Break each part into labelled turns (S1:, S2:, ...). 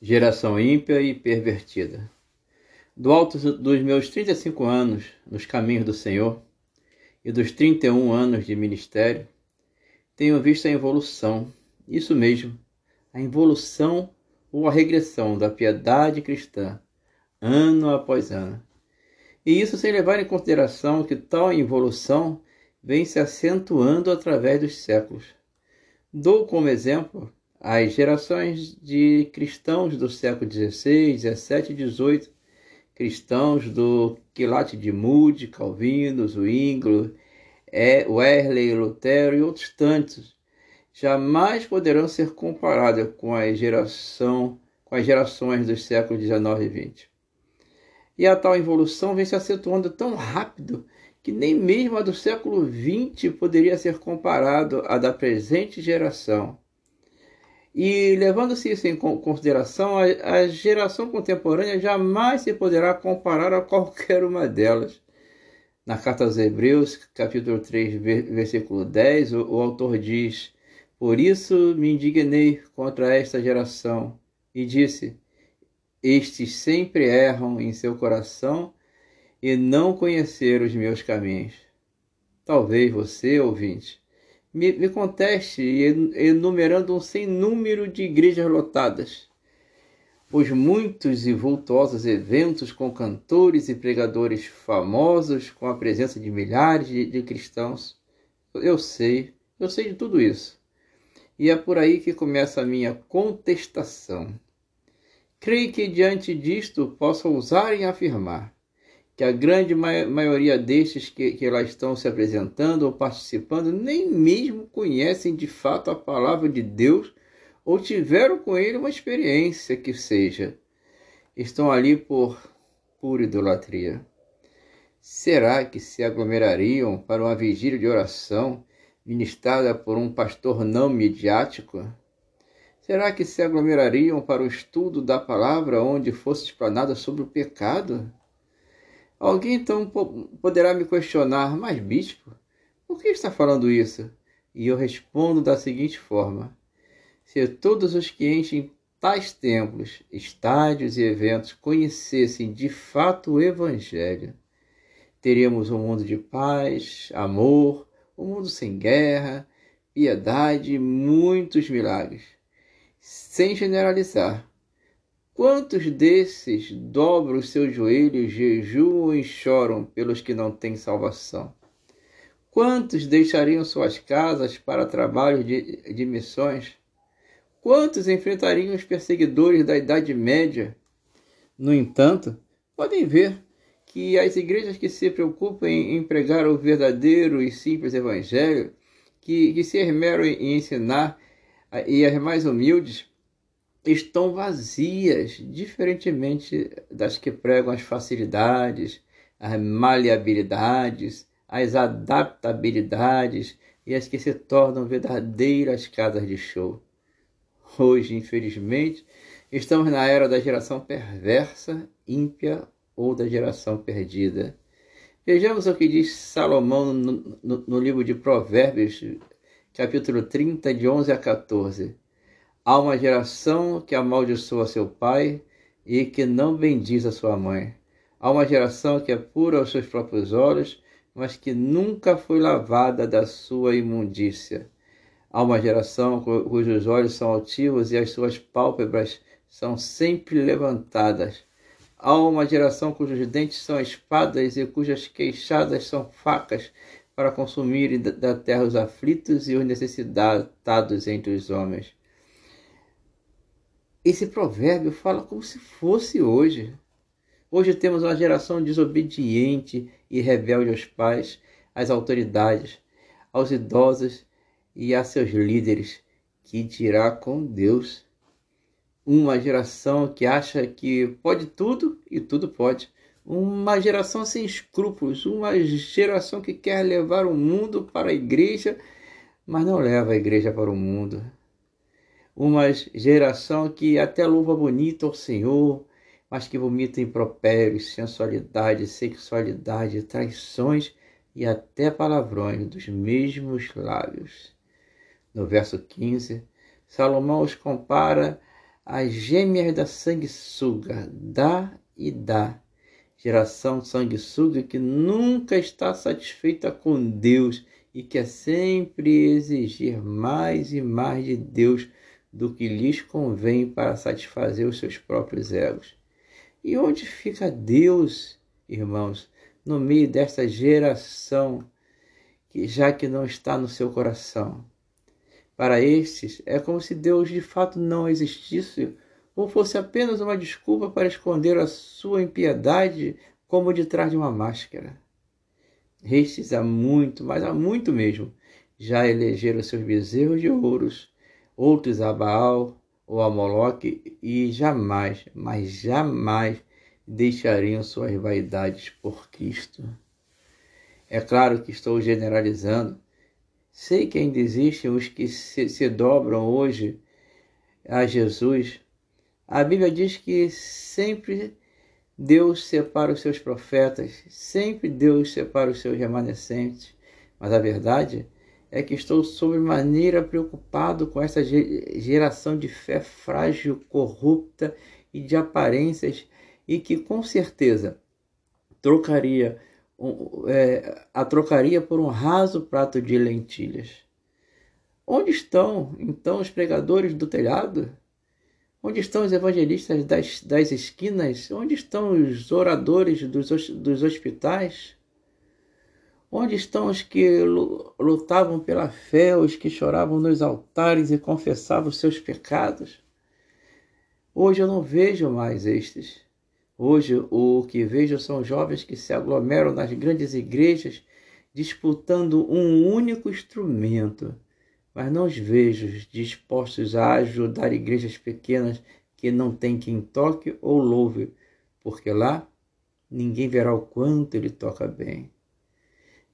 S1: Geração ímpia e pervertida. Do alto dos meus 35 anos nos caminhos do Senhor e dos 31 anos de ministério, tenho visto a evolução, isso mesmo, a evolução ou a regressão da piedade cristã, ano após ano. E isso sem levar em consideração que tal evolução vem se acentuando através dos séculos. Dou como exemplo as gerações de cristãos do século XVI, XVII e XVIII, cristãos do quilate de Moody, Calvino, Zwingli, Wesley, Lutero e outros tantos, jamais poderão ser comparadas com a geração com as gerações dos séculos XIX e XX. E a tal evolução vem se acentuando tão rápido que nem mesmo a do século XX poderia ser comparado à da presente geração. E levando-se isso em consideração, a, geração contemporânea jamais se poderá comparar a qualquer uma delas. Na carta aos Hebreus, capítulo 3, versículo 10, o, autor diz: Por isso me indignei contra esta geração e disse: Estes sempre erram em seu coração e não conheceram os meus caminhos. Talvez você, ouvinte, me, me conteste enumerando um sem número de igrejas lotadas. Os muitos e vultuosos eventos com cantores e pregadores famosos, com a presença de milhares de, de cristãos. Eu sei, eu sei de tudo isso. E é por aí que começa a minha contestação. Creio que diante disto posso ousar em afirmar que a grande maioria destes que, que lá estão se apresentando ou participando nem mesmo conhecem de fato a palavra de Deus ou tiveram com ele uma experiência que seja. Estão ali por pura idolatria. Será que se aglomerariam para uma vigília de oração ministrada por um pastor não midiático? Será que se aglomerariam para o estudo da palavra onde fosse explanada sobre o pecado? Alguém então poderá me questionar, mas bispo, por que está falando isso? E eu respondo da seguinte forma: se todos os que enchem tais templos, estádios e eventos conhecessem de fato o Evangelho, teríamos um mundo de paz, amor, um mundo sem guerra, piedade e muitos milagres. Sem generalizar, Quantos desses dobram os seus joelhos, jejuam e choram pelos que não têm salvação? Quantos deixariam suas casas para trabalho de, de missões? Quantos enfrentariam os perseguidores da Idade Média? No entanto, podem ver que as igrejas que se preocupam em pregar o verdadeiro e simples Evangelho, que, que se esmeram em ensinar, e as mais humildes, estão vazias, diferentemente das que pregam as facilidades, as maleabilidades, as adaptabilidades e as que se tornam verdadeiras casas de show. Hoje, infelizmente, estamos na era da geração perversa, ímpia ou da geração perdida. Vejamos o que diz Salomão no, no, no livro de Provérbios, capítulo 30, de 11 a 14. Há uma geração que amaldiçoa seu pai e que não bendiz a sua mãe. Há uma geração que é pura aos seus próprios olhos, mas que nunca foi lavada da sua imundícia. Há uma geração cujos olhos são altivos e as suas pálpebras são sempre levantadas. Há uma geração cujos dentes são espadas e cujas queixadas são facas para consumir da terra os aflitos e os necessitados entre os homens. Esse provérbio fala como se fosse hoje. Hoje temos uma geração desobediente e rebelde aos pais, às autoridades, aos idosos e a seus líderes, que dirá com Deus. Uma geração que acha que pode tudo e tudo pode. Uma geração sem escrúpulos, uma geração que quer levar o mundo para a igreja, mas não leva a igreja para o mundo uma geração que até louva bonito ao Senhor, mas que vomita impropérios, sensualidade, sexualidade, traições e até palavrões dos mesmos lábios. No verso 15, Salomão os compara as gêmeas da sanguessuga, dá e dá. Geração sanguessuga que nunca está satisfeita com Deus e quer sempre exigir mais e mais de Deus do que lhes convém para satisfazer os seus próprios egos. E onde fica Deus, irmãos, no meio desta geração que já que não está no seu coração? Para estes, é como se Deus de fato não existisse ou fosse apenas uma desculpa para esconder a sua impiedade como de trás de uma máscara. Estes há muito, mas há muito mesmo, já elegeram seus bezerros de ouros, outros a Baal ou a Moloque, e jamais, mas jamais deixariam suas vaidades por Cristo. É claro que estou generalizando, Sei que ainda existem os que se, se dobram hoje a Jesus. A Bíblia diz que sempre Deus separa os seus profetas, sempre Deus separa os seus remanescentes. Mas a verdade é que estou sobremaneira preocupado com essa geração de fé frágil, corrupta e de aparências e que com certeza trocaria é, a trocaria por um raso prato de lentilhas. Onde estão, então, os pregadores do telhado? Onde estão os evangelistas das, das esquinas? Onde estão os oradores dos, dos hospitais? Onde estão os que lutavam pela fé, os que choravam nos altares e confessavam os seus pecados? Hoje eu não vejo mais estes. Hoje, o que vejo são jovens que se aglomeram nas grandes igrejas disputando um único instrumento, mas não os vejo dispostos a ajudar igrejas pequenas que não têm quem toque ou louve, porque lá ninguém verá o quanto ele toca bem.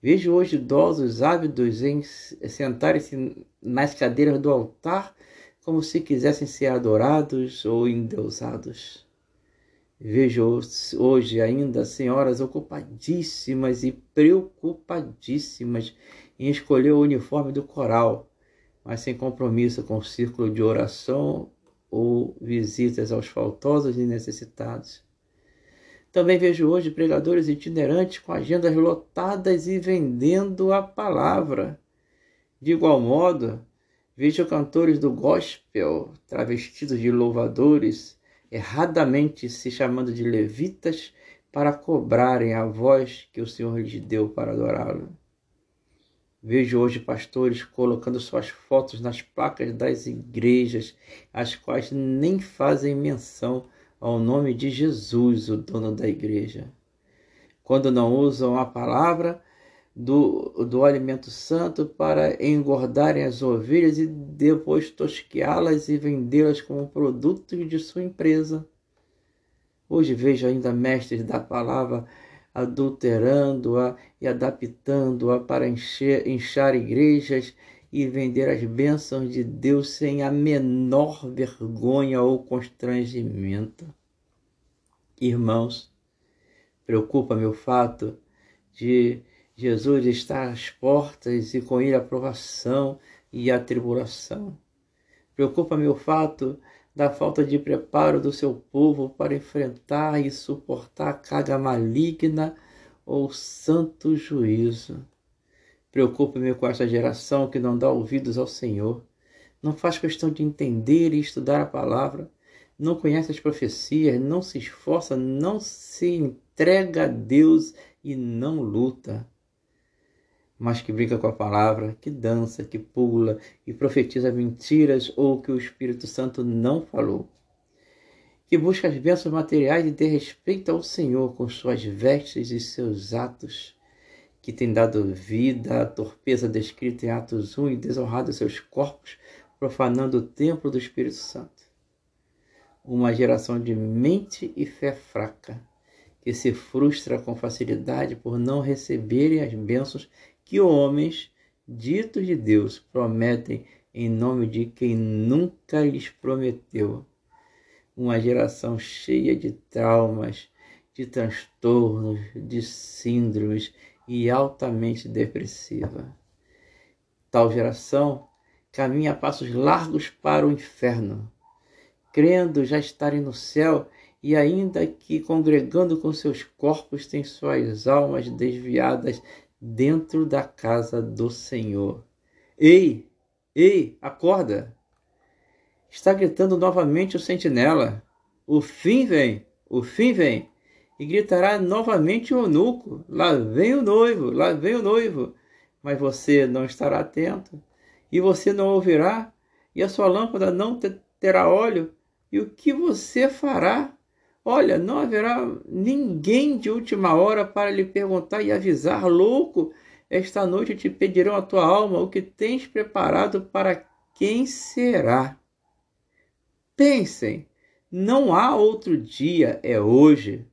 S1: Vejo hoje idosos ávidos em sentarem-se nas cadeiras do altar como se quisessem ser adorados ou endeusados. Vejo hoje ainda senhoras ocupadíssimas e preocupadíssimas em escolher o uniforme do coral, mas sem compromisso com o círculo de oração ou visitas aos faltosos e necessitados. Também vejo hoje pregadores itinerantes com agendas lotadas e vendendo a palavra. De igual modo, vejo cantores do gospel travestidos de louvadores erradamente se chamando de levitas para cobrarem a voz que o Senhor lhes deu para adorá-lo. Vejo hoje pastores colocando suas fotos nas placas das igrejas, as quais nem fazem menção ao nome de Jesus, o dono da igreja. Quando não usam a palavra, do, do alimento santo para engordarem as ovelhas e depois tosqueá-las e vendê-las como produtos de sua empresa. Hoje vejo ainda mestres da palavra adulterando-a e adaptando-a para encher, inchar igrejas e vender as bênçãos de Deus sem a menor vergonha ou constrangimento. Irmãos, preocupa-me o fato de Jesus está às portas e com ele a provação e a tribulação. Preocupa-me o fato da falta de preparo do seu povo para enfrentar e suportar a carga maligna ou santo juízo. Preocupa-me com essa geração que não dá ouvidos ao Senhor, não faz questão de entender e estudar a palavra, não conhece as profecias, não se esforça, não se entrega a Deus e não luta mas que brinca com a palavra, que dança, que pula e profetiza mentiras ou que o Espírito Santo não falou. Que busca as bênçãos materiais e dê respeito ao Senhor com suas vestes e seus atos, que tem dado vida à torpeza descrita em Atos 1 e desonrado seus corpos, profanando o templo do Espírito Santo. Uma geração de mente e fé fraca, que se frustra com facilidade por não receberem as bênçãos que homens ditos de Deus prometem em nome de quem nunca lhes prometeu. Uma geração cheia de traumas, de transtornos, de síndromes e altamente depressiva. Tal geração caminha a passos largos para o inferno. crendo já estarem no céu e ainda que congregando com seus corpos têm suas almas desviadas dentro da casa do Senhor. Ei, ei, acorda! Está gritando novamente o sentinela. O fim vem, o fim vem. E gritará novamente o eunuco: Lá vem o noivo, lá vem o noivo. Mas você não estará atento, e você não ouvirá, e a sua lâmpada não terá óleo. E o que você fará? Olha, não haverá ninguém de última hora para lhe perguntar e avisar, louco, esta noite te pedirão a tua alma o que tens preparado para quem será. Pensem, não há outro dia, é hoje.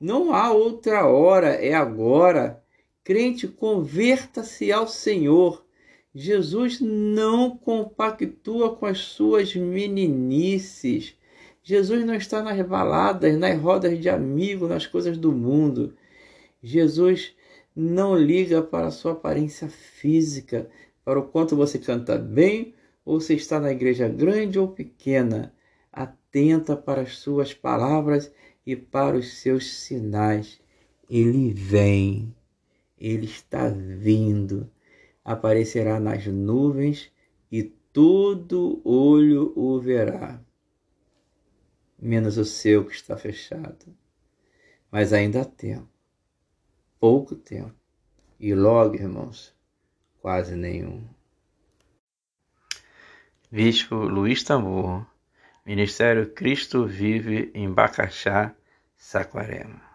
S1: Não há outra hora, é agora. Crente, converta-se ao Senhor. Jesus não compactua com as suas meninices. Jesus não está nas baladas, nas rodas de amigos, nas coisas do mundo. Jesus não liga para a sua aparência física, para o quanto você canta bem ou se está na igreja grande ou pequena atenta para as suas palavras e para os seus sinais. Ele vem, ele está vindo, aparecerá nas nuvens e todo olho o verá, menos o seu que está fechado. Mas ainda há tempo, pouco tempo, e logo, irmãos, quase nenhum. Bispo Luiz Tamor Ministério Cristo Vive em Bacaxá, Saquarema.